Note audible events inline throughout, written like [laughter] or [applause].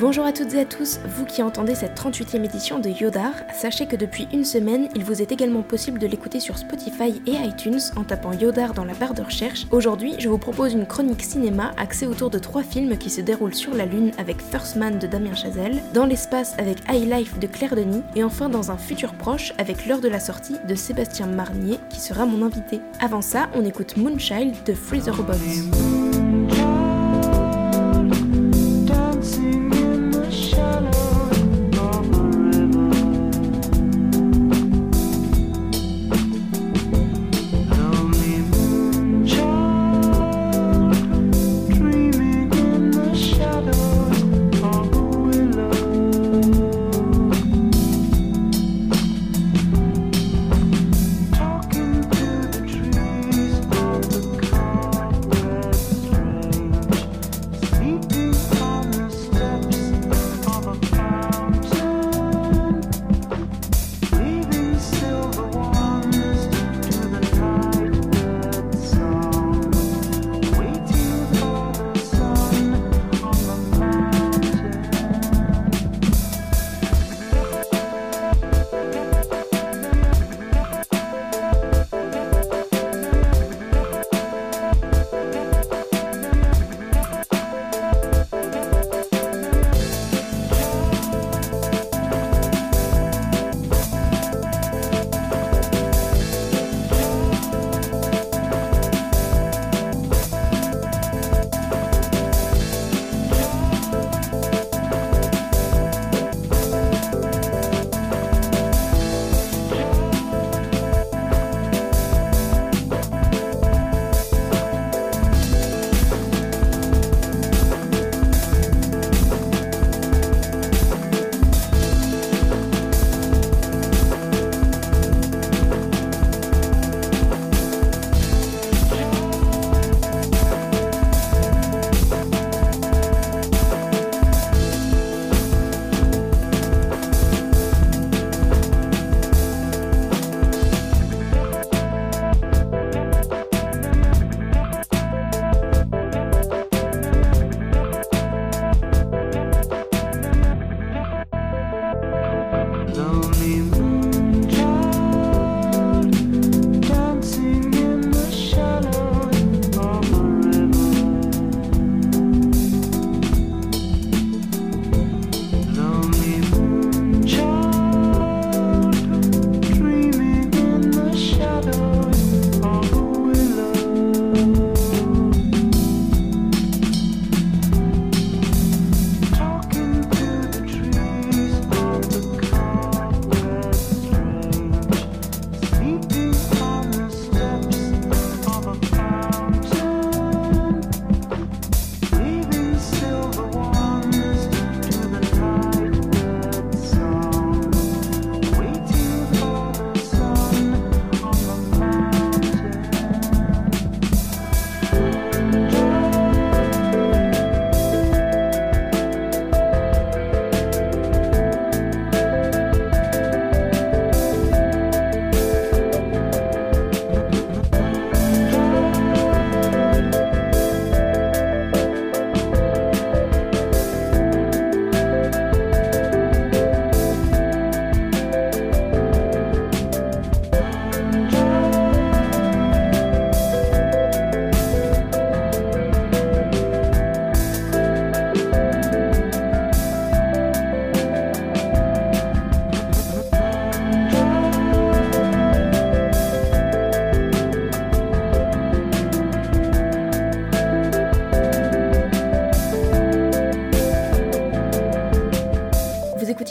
Bonjour à toutes et à tous, vous qui entendez cette 38e édition de Yodar, sachez que depuis une semaine, il vous est également possible de l'écouter sur Spotify et iTunes en tapant Yodar dans la barre de recherche. Aujourd'hui, je vous propose une chronique cinéma axée autour de trois films qui se déroulent sur la Lune avec First Man de Damien Chazelle, dans l'espace avec High Life de Claire Denis, et enfin dans un futur proche avec l'heure de la sortie de Sébastien Marnier qui sera mon invité. Avant ça, on écoute Moonchild de Freezer Robots.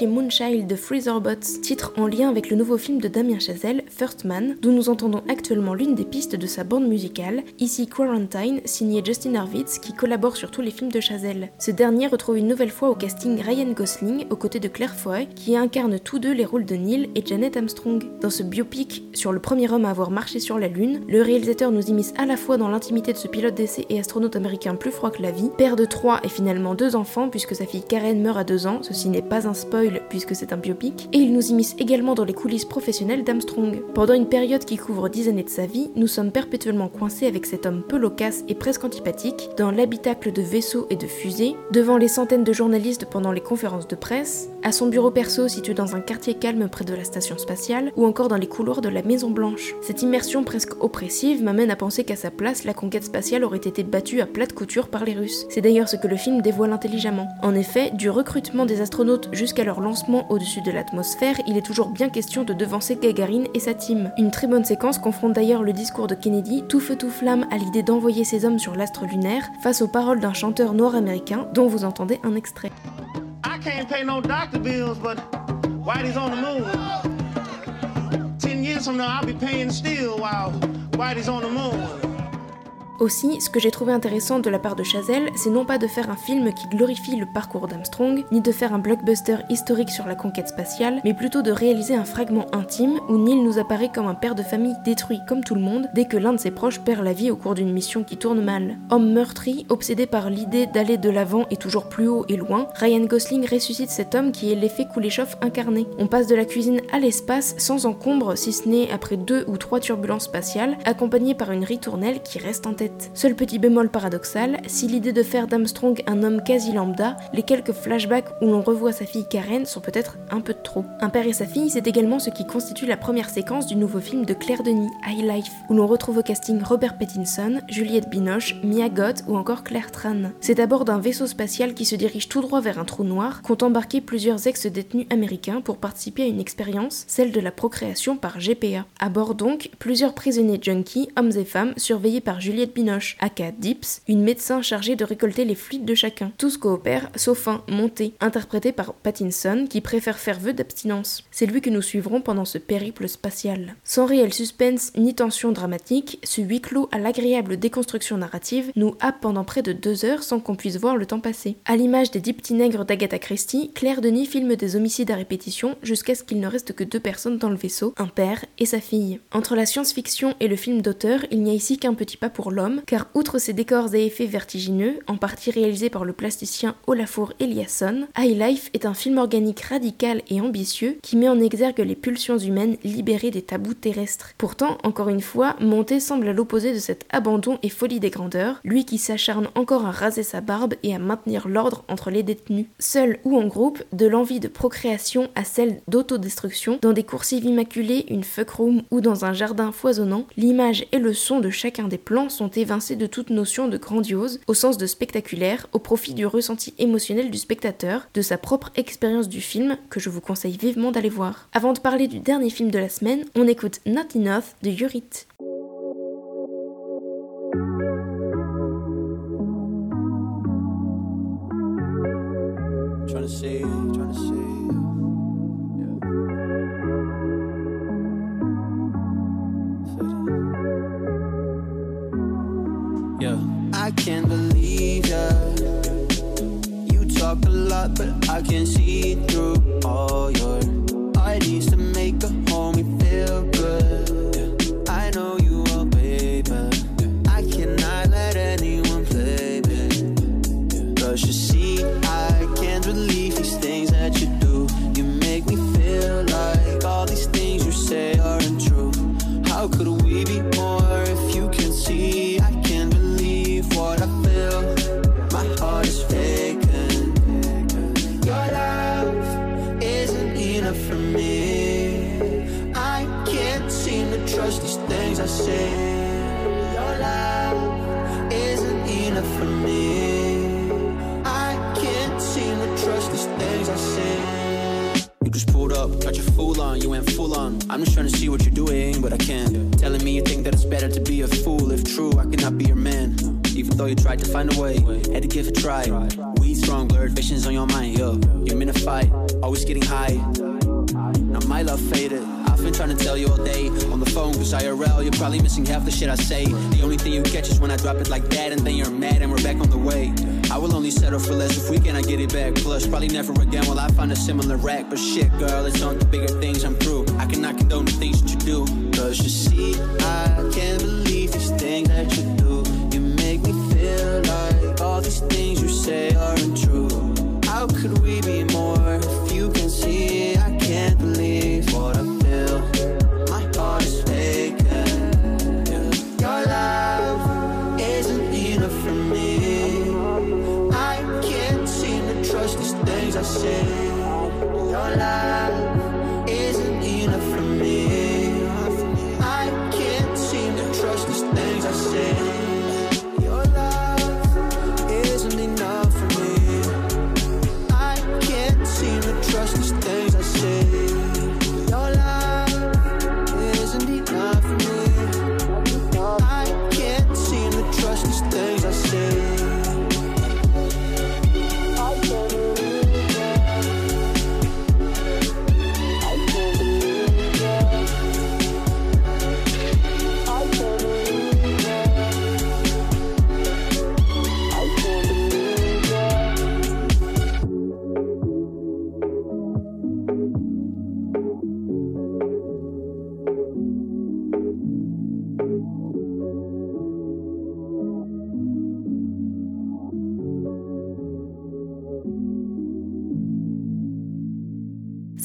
Moonchild de Freezerbots, titre en lien avec le nouveau film de Damien Chazelle, First Man, d'où nous entendons actuellement l'une des pistes de sa bande musicale, ici Quarantine, signé Justin Harvitz, qui collabore sur tous les films de Chazelle. Ce dernier retrouve une nouvelle fois au casting Ryan Gosling, aux côtés de Claire Foy, qui incarne tous deux les rôles de Neil et Janet Armstrong. Dans ce biopic sur le premier homme à avoir marché sur la Lune, le réalisateur nous immisce à la fois dans l'intimité de ce pilote d'essai et astronaute américain plus froid que la vie, père de trois et finalement deux enfants puisque sa fille Karen meurt à deux ans, ceci n'est pas un spoil puisque c'est un biopic, et il nous immisce également dans les coulisses professionnelles d'Armstrong. Pendant une période qui couvre 10 années de sa vie, nous sommes perpétuellement coincés avec cet homme peu loquace et presque antipathique, dans l'habitacle de vaisseaux et de fusées, devant les centaines de journalistes pendant les conférences de presse, à son bureau perso situé dans un quartier calme près de la station spatiale, ou encore dans les couloirs de la Maison Blanche. Cette immersion presque oppressive m'amène à penser qu'à sa place, la conquête spatiale aurait été battue à plate couture par les Russes. C'est d'ailleurs ce que le film dévoile intelligemment. En effet, du recrutement des astronautes jusqu'à leur lancement au-dessus de l'atmosphère, il est toujours bien question de devancer Gagarine et sa team. Une très bonne séquence confronte d'ailleurs le discours de Kennedy, tout feu tout flamme à l'idée d'envoyer ses hommes sur l'astre lunaire, face aux paroles d'un chanteur noir américain dont vous entendez un extrait. I can't pay no doctor bills, but on the moon. Ten years from now, I'll be paying still while Whitey's on the moon. Aussi, ce que j'ai trouvé intéressant de la part de Chazelle, c'est non pas de faire un film qui glorifie le parcours d'Armstrong, ni de faire un blockbuster historique sur la conquête spatiale, mais plutôt de réaliser un fragment intime où Neil nous apparaît comme un père de famille détruit comme tout le monde dès que l'un de ses proches perd la vie au cours d'une mission qui tourne mal. Homme meurtri, obsédé par l'idée d'aller de l'avant et toujours plus haut et loin, Ryan Gosling ressuscite cet homme qui est l'effet Kuleshov incarné. On passe de la cuisine à l'espace sans encombre, si ce n'est après deux ou trois turbulences spatiales, accompagné par une ritournelle qui reste en tête. Seul petit bémol paradoxal, si l'idée de faire d'Armstrong un homme quasi lambda, les quelques flashbacks où l'on revoit sa fille Karen sont peut-être un peu trop. Un père et sa fille, c'est également ce qui constitue la première séquence du nouveau film de Claire Denis, High Life, où l'on retrouve au casting Robert Pattinson, Juliette Binoche, Mia Goth ou encore Claire Tran. C'est à bord d'un vaisseau spatial qui se dirige tout droit vers un trou noir qu'ont embarqué plusieurs ex-détenus américains pour participer à une expérience, celle de la procréation par GPA. À bord donc, plusieurs prisonniers junkies, hommes et femmes, surveillés par Juliette Binoche, aka Dips, une médecin chargée de récolter les fluides de chacun. Tous coopèrent, sauf un, Monté, interprété par Pattinson, qui préfère faire vœu d'abstinence. C'est lui que nous suivrons pendant ce périple spatial. Sans réel suspense ni tension dramatique, ce huis clos à l'agréable déconstruction narrative nous happe pendant près de deux heures sans qu'on puisse voir le temps passer. À l'image des dix petits nègres d'Agatha Christie, Claire Denis filme des homicides à répétition jusqu'à ce qu'il ne reste que deux personnes dans le vaisseau, un père et sa fille. Entre la science-fiction et le film d'auteur, il n'y a ici qu'un petit pas pour l'homme, car outre ses décors et effets vertigineux, en partie réalisés par le plasticien Olafur Eliasson, High Life est un film organique radical et ambitieux qui met en exergue les pulsions humaines libérées des tabous terrestres. Pourtant, encore une fois, Monté semble à l'opposé de cet abandon et folie des grandeurs, lui qui s'acharne encore à raser sa barbe et à maintenir l'ordre entre les détenus. Seul ou en groupe, de l'envie de procréation à celle d'autodestruction, dans des coursives immaculées, une fuck room ou dans un jardin foisonnant, l'image et le son de chacun des plans sont évincés de toute notion de grandiose, au sens de spectaculaire, au profit du ressenti émotionnel du spectateur, de sa propre expérience du film, que je vous conseille vivement d'aller voir. Avant de parler du dernier film de la semaine, on écoute Not Enough de Yurit. A fool. If true, I cannot be your man. Even though you tried to find a way, had to give it a try. We strong, blurred visions on your mind, yo. You're in a fight, always getting high. Now my love faded. I've been trying to tell you all day on the phone, cause IRL, you're probably missing half the shit I say. The only thing you catch is when I drop it like that, and then you're mad, and we're back on the way. I will only settle for less if we cannot get it back. Plus, probably never again will I find a similar rack. But shit, girl, it's on the bigger things I'm through. I cannot condone the things that you do. Cause you see, I can't believe things you say aren't true.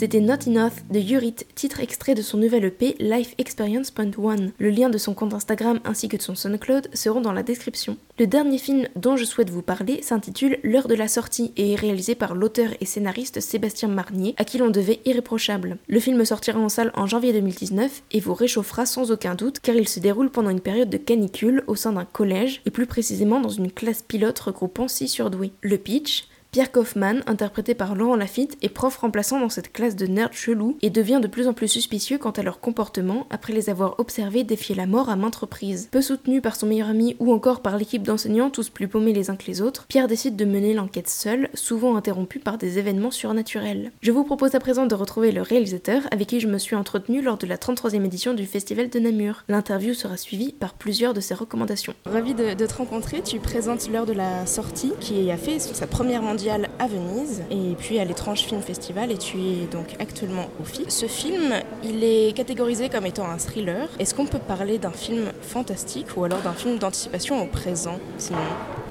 C'était Not Enough de Yurit, titre extrait de son nouvel EP Life Experience. Le lien de son compte Instagram ainsi que de son SoundCloud seront dans la description. Le dernier film dont je souhaite vous parler s'intitule L'heure de la sortie et est réalisé par l'auteur et scénariste Sébastien Marnier, à qui l'on devait Irréprochable. Le film sortira en salle en janvier 2019 et vous réchauffera sans aucun doute car il se déroule pendant une période de canicule au sein d'un collège et plus précisément dans une classe pilote regroupant 6 surdoués. Le pitch? Pierre Kaufman, interprété par Laurent Lafitte, est prof remplaçant dans cette classe de nerds chelous et devient de plus en plus suspicieux quant à leur comportement après les avoir observés défier la mort à maintes reprises. Peu soutenu par son meilleur ami ou encore par l'équipe d'enseignants, tous plus paumés les uns que les autres, Pierre décide de mener l'enquête seul, souvent interrompu par des événements surnaturels. Je vous propose à présent de retrouver le réalisateur avec qui je me suis entretenu lors de la 33e édition du Festival de Namur. L'interview sera suivie par plusieurs de ses recommandations. Ravi de, te rencontrer, tu présentes l'heure de la sortie qui a fait sa première mondiale à Venise et puis à l'étrange film festival et tu es donc actuellement au FI. Ce film, il est catégorisé comme étant un thriller. Est-ce qu'on peut parler d'un film fantastique ou alors d'un film d'anticipation au présent sinon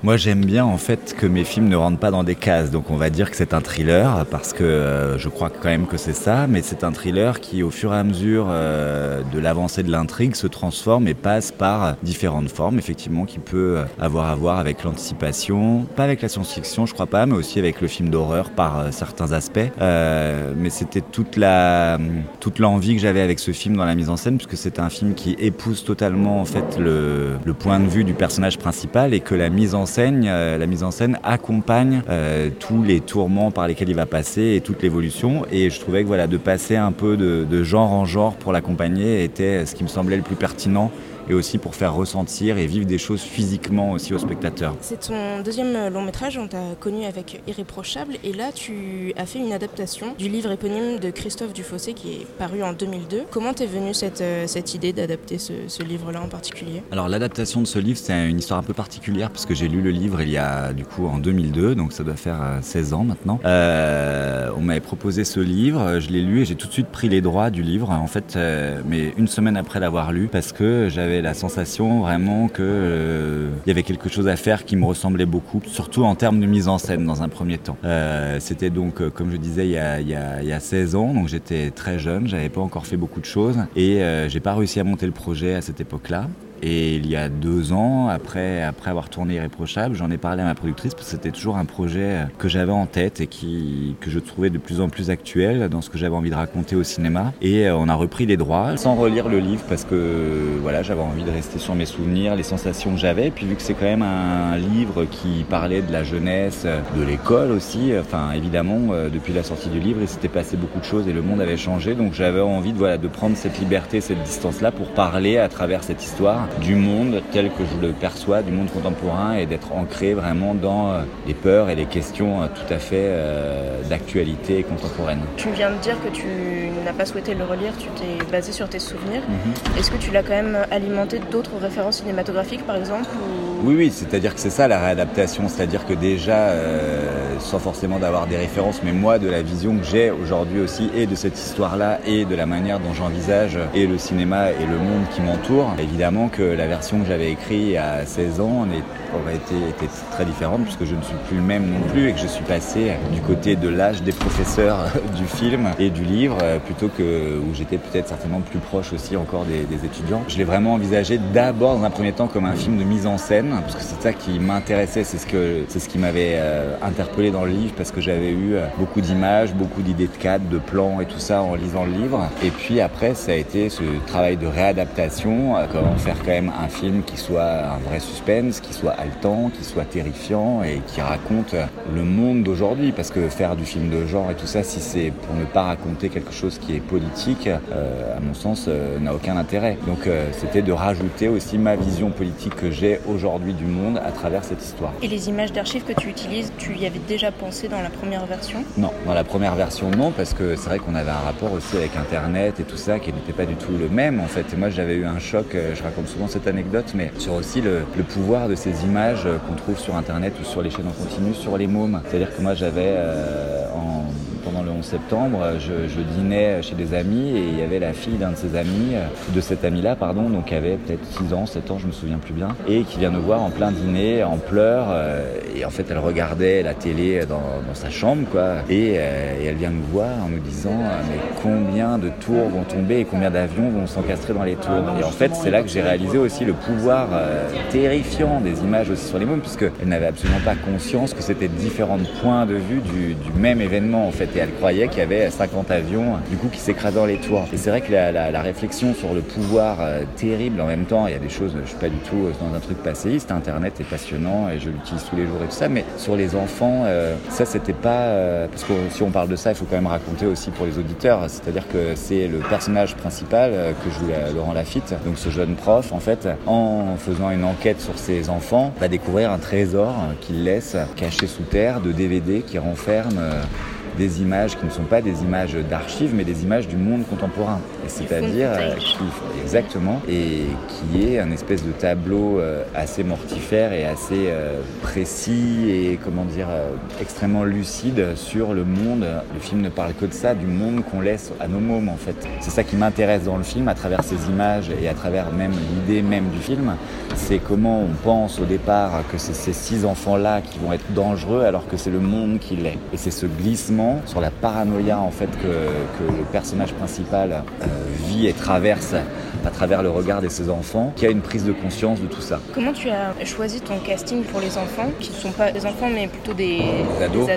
moi, j'aime bien en fait que mes films ne rentrent pas dans des cases. Donc, on va dire que c'est un thriller parce que euh, je crois quand même que c'est ça. Mais c'est un thriller qui, au fur et à mesure euh, de l'avancée de l'intrigue, se transforme et passe par différentes formes, effectivement, qui peut avoir à voir avec l'anticipation, pas avec la science-fiction, je crois pas, mais aussi avec le film d'horreur par euh, certains aspects. mais c'était toute la toute l'envie que j'avais avec ce film dans la mise en scène, puisque c'est un film qui épouse totalement en fait le, le point de vue du personnage principal et que la mise en euh, la mise en scène accompagne euh, tous les tourments par lesquels il va passer et toute l'évolution. Et je trouvais que voilà, de passer un peu de genre en genre pour l'accompagner était ce qui me semblait le plus pertinent et aussi pour faire ressentir et vivre des choses physiquement aussi aux spectateurs. C'est ton deuxième long métrage, on t'a connu avec Irréprochable et là tu as fait une adaptation du livre éponyme de Christophe Dufossé qui est paru en 2002. Comment t'es venue cette, euh, cette idée d'adapter ce, livre-là en particulier? Alors l'adaptation de ce livre c'est une histoire un peu particulière parce que j'ai lu le livre il y a du coup en 2002 donc ça doit faire 16 euh, ans maintenant. Euh, on m'avait proposé ce livre, je l'ai lu et j'ai tout de suite pris les droits du livre en fait mais une semaine après l'avoir lu parce que j'avais la sensation vraiment que euh, y avait quelque chose à faire qui me ressemblait beaucoup, surtout en termes de mise en scène dans un premier temps. Euh, c'était donc, euh, comme je disais, il y a 16 ans, donc j'étais très jeune, j'avais pas encore fait beaucoup de choses et j'ai pas réussi à monter le projet à cette époque-là. Et il y a deux ans, après, après avoir tourné Irréprochable, j'en ai parlé à ma productrice parce que c'était toujours un projet que j'avais en tête et qui, que je trouvais de plus en plus actuel dans ce que j'avais envie de raconter au cinéma. Et euh, on a repris les droits sans relire le livre parce que voilà, j'avais envie de rester sur mes souvenirs, les sensations que j'avais. Puis vu que c'est quand même un livre qui parlait de la jeunesse, de l'école aussi, enfin évidemment, euh, depuis la sortie du livre, il s'était passé beaucoup de choses et le monde avait changé. Donc j'avais envie de, voilà, de prendre cette liberté, cette distance-là pour parler à travers cette histoire du monde tel que je le perçois, du monde contemporain, et d'être ancré vraiment dans euh, les peurs et les questions euh, tout à fait euh, d'actualité contemporaine. Tu viens de dire que tu n'as pas souhaité le relire, tu t'es basé sur tes souvenirs. Mhm. Est-ce que tu l'as quand même alimenté d'autres références cinématographiques, par exemple Oui, oui, c'est-à-dire que c'est ça la réadaptation, c'est-à-dire que déjà, sans forcément d'avoir des références, mais moi, de la vision que j'ai aujourd'hui aussi, et de cette histoire-là, et de la manière dont j'envisage et le cinéma et le monde qui m'entoure, évidemment que la version que j'avais écrite à 16 ans aurait été, été, très différente puisque je ne suis plus le même non plus et que je suis passé du côté de l'âge des professeurs [laughs] du film et du livre plutôt que où j'étais peut-être certainement plus proche aussi encore des, des étudiants. Je l'ai vraiment envisagé d'abord dans un premier temps comme un film de mise en scène parce que c'est ça qui m'intéressait, c'est ce que c'est ce qui m'avait euh, interpellé dans le livre parce que j'avais eu euh, beaucoup d'images, beaucoup d'idées de cadres, de plans et tout ça en lisant le livre. Et puis après, ça a été ce travail de réadaptation, euh, comment faire quand même un film qui soit un vrai suspense, qui soit haletant, qui soit terrifiant et qui raconte le monde d'aujourd'hui. Parce que faire du film de genre et tout ça, si c'est pour ne pas raconter quelque chose qui est politique, à mon sens, n'a aucun intérêt. Donc c'était de rajouter aussi ma vision politique que j'ai aujourd'hui du monde à travers cette histoire. Et les images d'archives que tu utilises, tu y avais déjà pensé dans la première version? Non, dans la première version non, parce que c'est vrai qu'on avait un rapport aussi avec Internet et tout ça qui n'était pas du tout le même en fait. Et moi j'avais eu un choc, euh, je raconte souvent cette anecdote, mais sur aussi le, pouvoir de ces images euh, qu'on trouve sur Internet ou sur les chaînes en continu, sur les mômes. C'est-à-dire que moi j'avais euh, en 11 septembre, je, je, dînais chez des amis et il y avait la fille d'un de ses amis, de cet ami-là, pardon, donc qui avait peut-être 6 ans, 7 ans, je me souviens plus bien, et qui vient nous voir en plein dîner, en pleurs, euh, et en fait elle regardait la télé dans, dans sa chambre, quoi, et, euh, et, elle vient nous voir en nous disant euh, mais combien de tours vont tomber et combien d'avions vont s'encastrer dans les tours. Et en fait c'est là que j'ai réalisé aussi le pouvoir terrifiant des images aussi sur les mômes, puisqu'elle n'avait absolument pas conscience que c'était différents points de vue du, du même événement en fait et elle croyait qu'il y avait 50 avions du coup qui s'écrasaient dans les toits. Et c'est vrai que la, réflexion sur le pouvoir euh, terrible en même temps, il y a des choses, je suis pas du tout euh, dans un truc passéiste, Internet est passionnant et je l'utilise tous les jours et tout ça, mais sur les enfants, euh, ça c'était pas parce que si on parle de ça, il faut quand même raconter aussi pour les auditeurs, c'est-à-dire que c'est le personnage principal que joue Laurent Lafitte, donc ce jeune prof en fait, en faisant une enquête sur ses enfants, va découvrir un trésor qu'il laisse caché sous terre de DVD qui renferme des images qui ne sont pas des images d'archives, mais des images du monde contemporain. C'est-à-dire, euh, exactement, et qui est un espèce de tableau euh, assez mortifère et assez euh, précis et, comment dire, extrêmement lucide sur le monde. Le film ne parle que de ça, du monde qu'on laisse à nos mômes, en fait. C'est ça qui m'intéresse dans le film, à travers ces images et à travers même l'idée même du film. C'est comment on pense au départ que c'est ces six enfants-là qui vont être dangereux alors que c'est le monde qui l'est. Et c'est ce glissement sur la paranoïa en fait que, le personnage principal euh, vit et traverse à travers le regard de ses enfants, qui a une prise de conscience de tout ça. Comment tu as choisi ton casting pour les enfants, qui ne sont pas des enfants mais plutôt des, ados,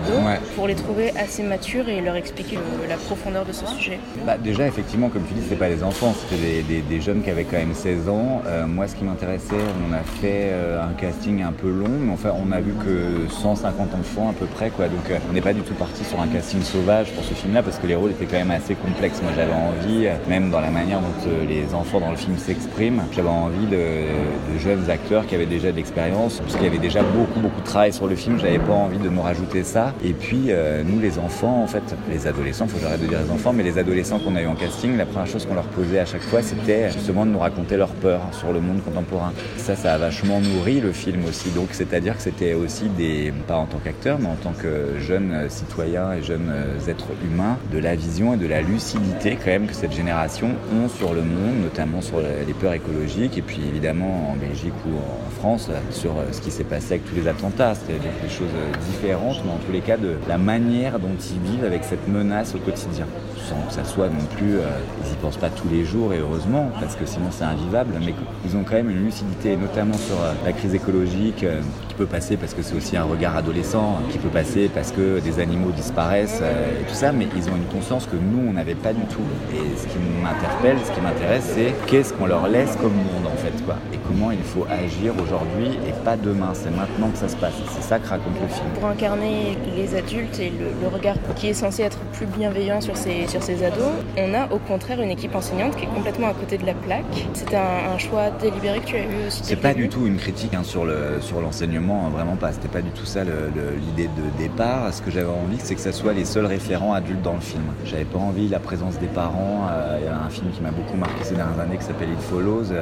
pour les trouver assez matures et leur expliquer la profondeur de ce sujet? Bah, Déjà, effectivement, comme tu dis, c'est pas des enfants, c'était des, jeunes qui avaient quand même 16 ans. Euh, moi, ce qui m'intéressait, on a fait euh, un casting un peu long, mais enfin, on a vu que 150 enfants à peu près, quoi. Donc, on n'est pas du tout parti sur un casting sauvage pour ce film-là parce que les rôles étaient quand même assez complexes. Moi, j'avais envie, même dans la manière dont euh, les enfants dans le film s'expriment, j'avais envie de, jeunes acteurs qui avaient déjà de l'expérience, parce qu'il y avait déjà beaucoup, beaucoup de travail sur le film. J'avais pas envie de me rajouter ça. Et puis, euh, nous, les enfants, en fait, les adolescents, faut que j'arrête de dire les enfants, mais les adolescents qu'on a eu en casting, la première chose qu'on leur posait à chaque fois, c'était justement de nous raconter leur peur sur le monde contemporain. Ça, ça a vachement nourri le film aussi. Donc, c'est-à-dire que c'était aussi des, pas en tant qu'acteur, mais en tant que jeunes citoyens et jeunes euh, êtres humains, de la vision et de la lucidité quand même que cette génération ont sur le monde, notamment sur les peurs écologiques, et puis évidemment en Belgique ou en France, sur euh, ce qui s'est passé avec tous les attentats, c'est-à-dire des choses euh, différentes, mais en tous les cas de la manière dont ils vivent avec cette menace au quotidien sans que ça soit non plus, ils y pensent pas tous les jours et heureusement, parce que sinon c'est invivable, mais ils ont quand même une lucidité, notamment sur la crise écologique, qui peut passer parce que c'est aussi un regard adolescent, qui peut passer parce que des animaux disparaissent et tout ça, mais ils ont une conscience que nous on n'avait pas du tout. Et ce qui m'interpelle, ce qui m'intéresse, c'est qu'est-ce qu'on leur laisse comme monde en fait, quoi, et comment il faut agir aujourd'hui et pas demain. C'est maintenant que ça se passe. C'est ça que raconte le film. Pour incarner les adultes et le, regard qui est censé être plus bienveillant sur ces, sur ces ados, on a au contraire une équipe enseignante qui est complètement à côté de la plaque. C'était un, choix délibéré que tu as eu aussi. C'est pas du tout une critique hein, sur le sur l'enseignement, hein, vraiment pas. C'était pas du tout ça l'idée de départ. Ce que j'avais envie, c'est que ça soit les seuls référents adultes dans le film. J'avais pas envie la présence des parents. Euh, il y a un film qui m'a beaucoup marqué ces dernières années qui s'appelle It Follows.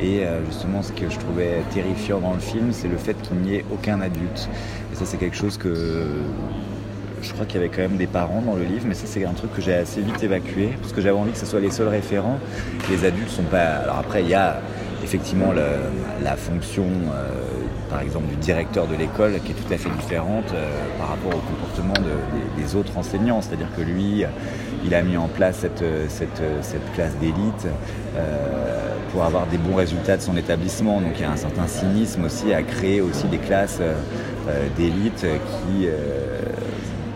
et euh, justement, ce que je trouvais terrifiant dans le film, c'est le fait qu'il n'y ait aucun adulte. Et ça, c'est quelque chose que je crois qu'il y avait quand même des parents dans le livre, mais ça c'est un truc que j'ai assez vite évacué, parce que j'avais envie que ce soit les seuls référents. Les adultes sont pas. Alors après, il y a effectivement la, fonction, par exemple, du directeur de l'école qui est tout à fait différente par rapport au comportement des, autres enseignants. C'est-à-dire que lui, il a mis en place cette, cette classe d'élite pour avoir des bons résultats de son établissement. Donc il y a un certain cynisme aussi à créer aussi des classes d'élite qui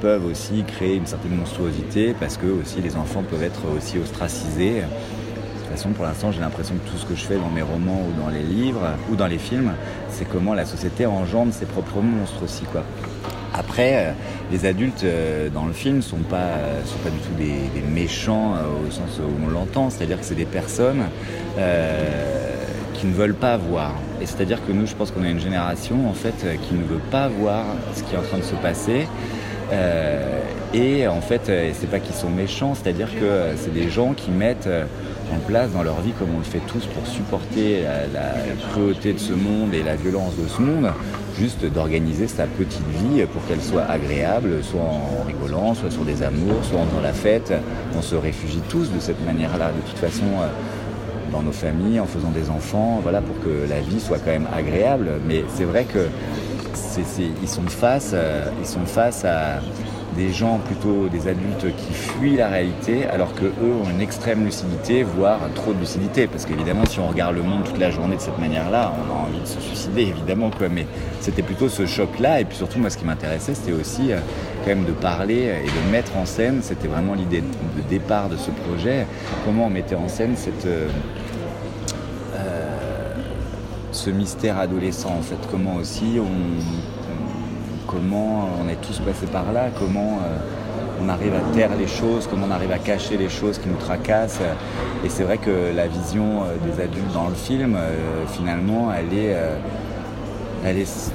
peuvent aussi créer une certaine monstruosité parce que aussi les enfants peuvent être aussi ostracisés. De toute façon, pour l'instant, j'ai l'impression que tout ce que je fais dans mes romans ou dans les livres ou dans les films, c'est comment la société engendre ses propres monstres aussi. Après, euh, les adultes euh, dans le film sont pas, euh, sont pas du tout des, méchants au sens où on l'entend, c'est-à-dire que c'est des personnes qui ne veulent pas voir. Et c'est-à-dire que nous, je pense qu'on a une génération en fait qui ne veut pas voir ce qui est en train de se passer et en fait, euh, c'est pas qu'ils sont méchants, c'est-à-dire que euh, c'est des gens qui mettent en place dans leur vie, comme on le fait tous, pour supporter la, cruauté de ce monde et la violence de ce monde, juste d'organiser sa petite vie pour qu'elle soit agréable, soit en rigolant, soit sur des amours, soit dans la fête. On se réfugie tous de cette manière-là, de toute façon dans nos familles, en faisant des enfants, voilà, pour que la vie soit quand même agréable. Mais c'est vrai que ils, sont face, ils sont face à des gens plutôt des adultes qui fuient la réalité alors que eux ont une extrême lucidité voire trop de lucidité. Parce qu'évidemment si on regarde le monde toute la journée de cette manière-là on a envie de se suicider évidemment quoi. Mais c'était plutôt ce choc là et puis surtout moi ce qui m'intéressait c'était aussi euh, quand même de parler et de mettre en scène c'était vraiment l'idée de départ de ce projet. Comment on mettait en scène cette euh, ce mystère adolescent en fait. Comment aussi on, comment on est tous passés par là, comment euh, on arrive à taire les choses, comment on arrive à cacher les choses qui nous tracassent? Et c'est vrai que la vision euh, des adultes dans le film, euh, finalement, elle est, elle est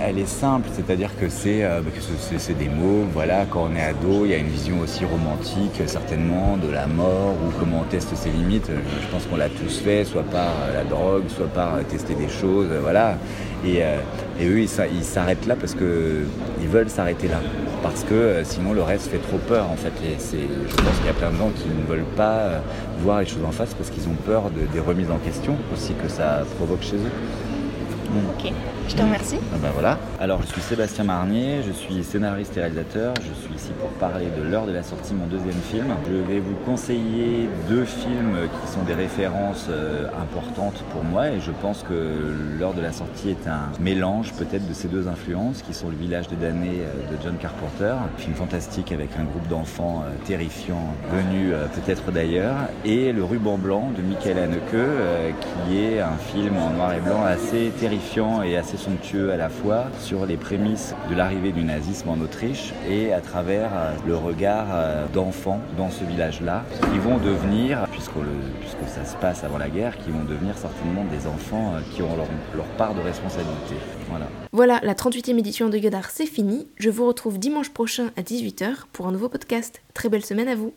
elle est simple, c'est-à-dire que euh, bah, c'est des mots, voilà, quand on est ado, il y a une vision aussi romantique certainement de la mort ou comment on teste ses limites. Je pense qu'on l'a tous fait, soit par euh, la drogue, soit par euh, tester des choses, voilà. Et, eux, ils s'arrêtent là parce qu'ils veulent s'arrêter là. Parce que sinon le reste fait trop peur en fait. Je pense qu'il y a plein de gens qui ne veulent pas voir les choses en face parce qu'ils ont peur des remises en question aussi que ça provoque chez eux. Ok. Je te remercie. Ah ben voilà. Alors, je suis Sébastien Marnier, je suis scénariste et réalisateur. Je suis ici pour parler de l'heure de la sortie de mon deuxième film. Je vais vous conseiller deux films qui sont des références euh, importantes pour moi et je pense que l'heure de la sortie est un mélange peut-être de ces deux influences qui sont Le village de damnés euh, de John Carpenter, un film fantastique avec un groupe d'enfants euh, terrifiants venus peut-être d'ailleurs, et Le ruban blanc de Michael Haneke qui est un film en noir et blanc assez terrifiant et assez somptueux à la fois sur les prémices de l'arrivée du nazisme en Autriche et à travers euh, le regard euh, d'enfants dans ce village-là, qui vont devenir, puisque, ça se passe avant la guerre, qui vont devenir certainement des enfants euh, qui ont leur, leur part de responsabilité. Voilà. Voilà, la 38e édition de Godard, c'est fini. Je vous retrouve dimanche prochain à 18h pour un nouveau podcast. Très belle semaine à vous.